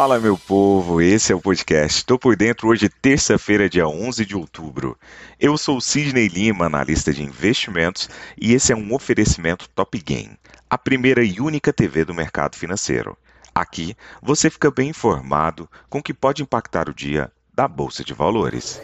Fala, meu povo, esse é o podcast. Tô por dentro hoje, terça-feira, dia 11 de outubro. Eu sou Sidney Lima, analista de investimentos, e esse é um oferecimento Top Game, a primeira e única TV do mercado financeiro. Aqui você fica bem informado com o que pode impactar o dia da Bolsa de Valores.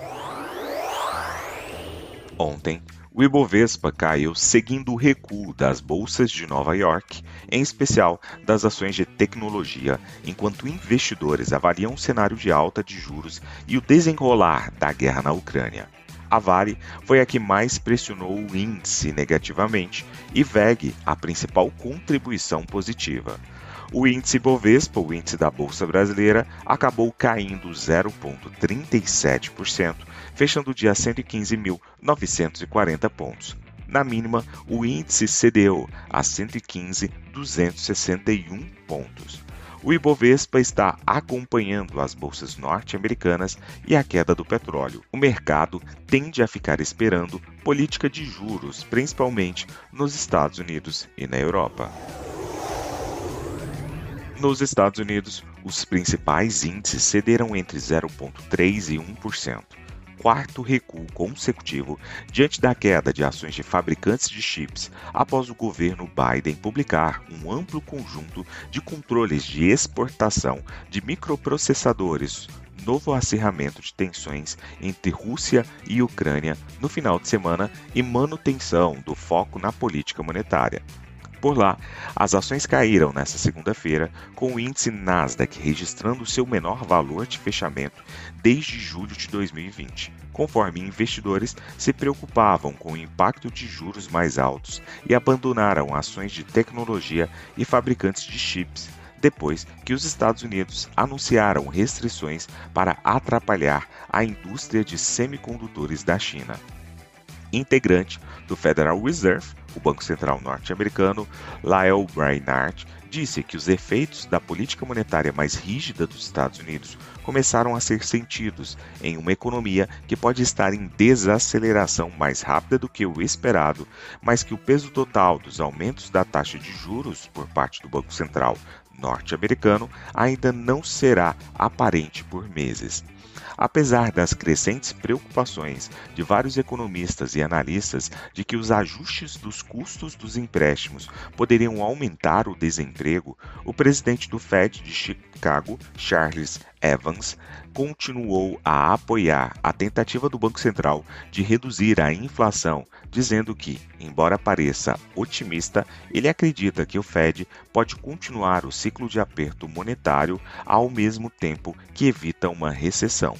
Ontem, o Ibovespa caiu seguindo o recuo das bolsas de Nova York, em especial das ações de tecnologia, enquanto investidores avaliam o cenário de alta de juros e o desenrolar da guerra na Ucrânia. A Vale foi a que mais pressionou o índice negativamente e VEG a principal contribuição positiva. O índice Bovespa, o índice da Bolsa Brasileira, acabou caindo 0,37%, fechando o dia a 115.940 pontos. Na mínima, o índice cedeu a 115.261 pontos. O Ibovespa está acompanhando as bolsas norte-americanas e a queda do petróleo. O mercado tende a ficar esperando política de juros, principalmente nos Estados Unidos e na Europa. Nos Estados Unidos, os principais índices cederam entre 0,3% e 1%, quarto recuo consecutivo diante da queda de ações de fabricantes de chips após o governo Biden publicar um amplo conjunto de controles de exportação de microprocessadores novo acirramento de tensões entre Rússia e Ucrânia no final de semana e manutenção do foco na política monetária. Por lá, as ações caíram nesta segunda-feira, com o índice Nasdaq registrando seu menor valor de fechamento desde julho de 2020, conforme investidores se preocupavam com o impacto de juros mais altos e abandonaram ações de tecnologia e fabricantes de chips depois que os Estados Unidos anunciaram restrições para atrapalhar a indústria de semicondutores da China. Integrante do Federal Reserve, o Banco Central norte-americano, Lyle Brainard, disse que os efeitos da política monetária mais rígida dos Estados Unidos começaram a ser sentidos em uma economia que pode estar em desaceleração mais rápida do que o esperado, mas que o peso total dos aumentos da taxa de juros por parte do Banco Central norte-americano ainda não será aparente por meses. Apesar das crescentes preocupações de vários economistas e analistas de que os ajustes dos custos dos empréstimos poderiam aumentar o desemprego, o presidente do Fed de Chicago, Charles Evans, continuou a apoiar a tentativa do Banco Central de reduzir a inflação, dizendo que, embora pareça otimista, ele acredita que o Fed pode continuar o ciclo de aperto monetário ao mesmo tempo que evita uma recessão.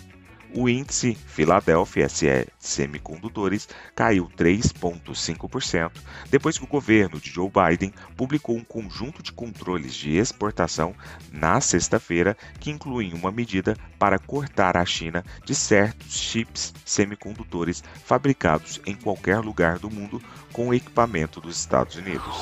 O índice Philadelphia SE Semicondutores caiu 3,5% depois que o governo de Joe Biden publicou um conjunto de controles de exportação na sexta-feira que incluem uma medida para cortar a China de certos chips semicondutores fabricados em qualquer lugar do mundo com equipamento dos Estados Unidos.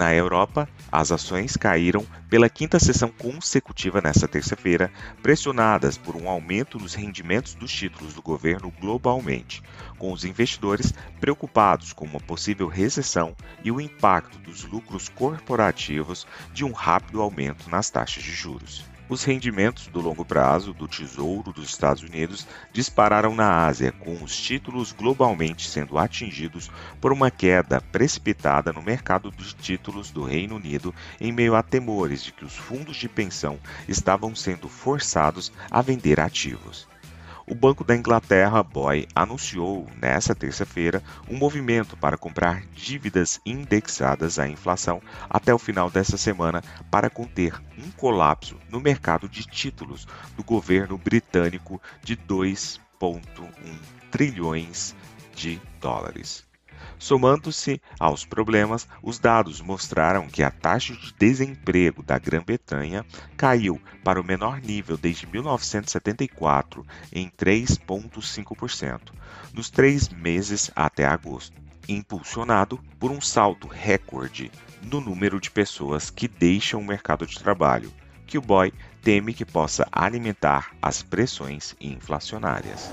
Na Europa, as ações caíram pela quinta sessão consecutiva nesta terça-feira, pressionadas por um aumento nos rendimentos dos títulos do governo globalmente, com os investidores preocupados com uma possível recessão e o impacto dos lucros corporativos de um rápido aumento nas taxas de juros. Os rendimentos do longo prazo do Tesouro dos Estados Unidos dispararam na Ásia, com os títulos globalmente sendo atingidos por uma queda precipitada no mercado dos títulos do Reino Unido, em meio a temores de que os fundos de pensão estavam sendo forçados a vender ativos. O Banco da Inglaterra, BOE, anunciou nesta terça-feira um movimento para comprar dívidas indexadas à inflação até o final desta semana para conter um colapso no mercado de títulos do governo britânico de 2,1 trilhões de dólares. Somando-se aos problemas, os dados mostraram que a taxa de desemprego da Grã-Bretanha caiu para o menor nível desde 1974, em 3,5%, nos três meses até agosto, impulsionado por um salto recorde no número de pessoas que deixam o mercado de trabalho, que o BOI teme que possa alimentar as pressões inflacionárias.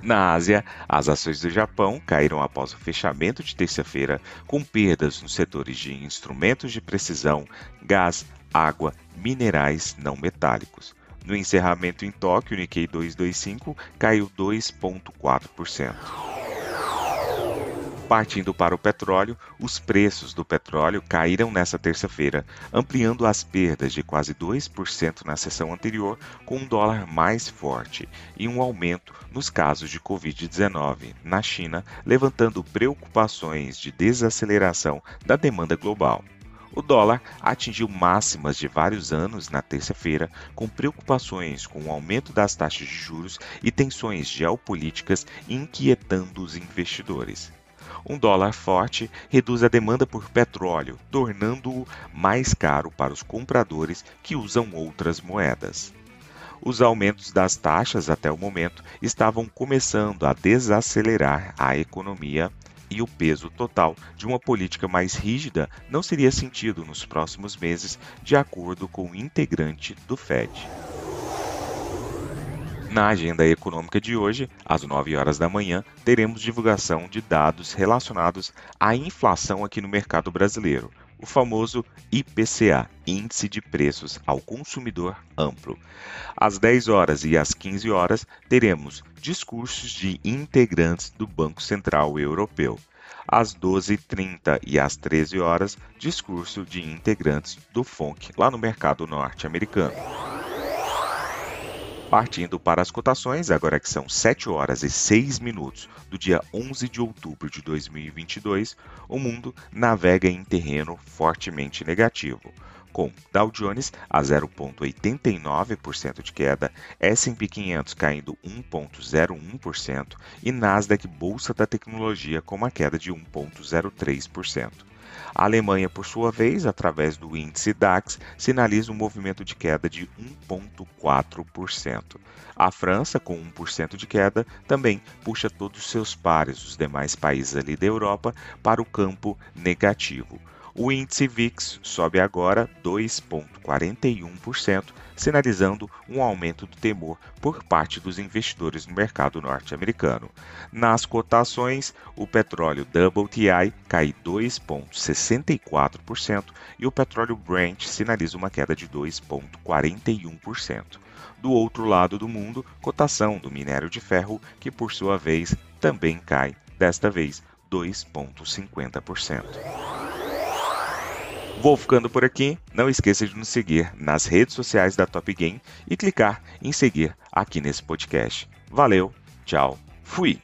Na Ásia, as ações do Japão caíram após o fechamento de terça-feira, com perdas nos setores de instrumentos de precisão, gás, água, minerais não metálicos. No encerramento em Tóquio, o Nikkei 225 caiu 2,4%. Partindo para o petróleo, os preços do petróleo caíram nesta terça-feira, ampliando as perdas de quase 2% na sessão anterior, com um dólar mais forte e um aumento nos casos de Covid-19 na China, levantando preocupações de desaceleração da demanda global. O dólar atingiu máximas de vários anos na terça-feira, com preocupações com o aumento das taxas de juros e tensões geopolíticas inquietando os investidores. Um dólar forte reduz a demanda por petróleo, tornando-o mais caro para os compradores que usam outras moedas. Os aumentos das taxas até o momento estavam começando a desacelerar a economia e o peso total de uma política mais rígida não seria sentido nos próximos meses, de acordo com o integrante do Fed. Na agenda econômica de hoje, às 9 horas da manhã, teremos divulgação de dados relacionados à inflação aqui no mercado brasileiro, o famoso IPCA, Índice de Preços ao Consumidor Amplo. Às 10 horas e às 15 horas, teremos discursos de integrantes do Banco Central Europeu. Às 12h30 e às 13 horas, discurso de integrantes do FONC, lá no mercado norte-americano. Partindo para as cotações, agora que são 7 horas e 6 minutos do dia 11 de outubro de 2022, o mundo navega em terreno fortemente negativo, com Dow Jones a 0,89% de queda, S&P 500 caindo 1,01% e Nasdaq Bolsa da Tecnologia com uma queda de 1,03%. A Alemanha, por sua vez, através do índice DAX, sinaliza um movimento de queda de 1,4%. A França, com 1% de queda, também puxa todos os seus pares, os demais países ali da Europa, para o campo negativo. O índice VIX sobe agora 2,41%, sinalizando um aumento do temor por parte dos investidores no mercado norte-americano. Nas cotações, o petróleo WTI cai 2,64% e o petróleo Brent sinaliza uma queda de 2,41%. Do outro lado do mundo, cotação do minério de ferro, que por sua vez também cai, desta vez 2,50%. Vou ficando por aqui. Não esqueça de nos seguir nas redes sociais da Top Game e clicar em seguir aqui nesse podcast. Valeu, tchau, fui!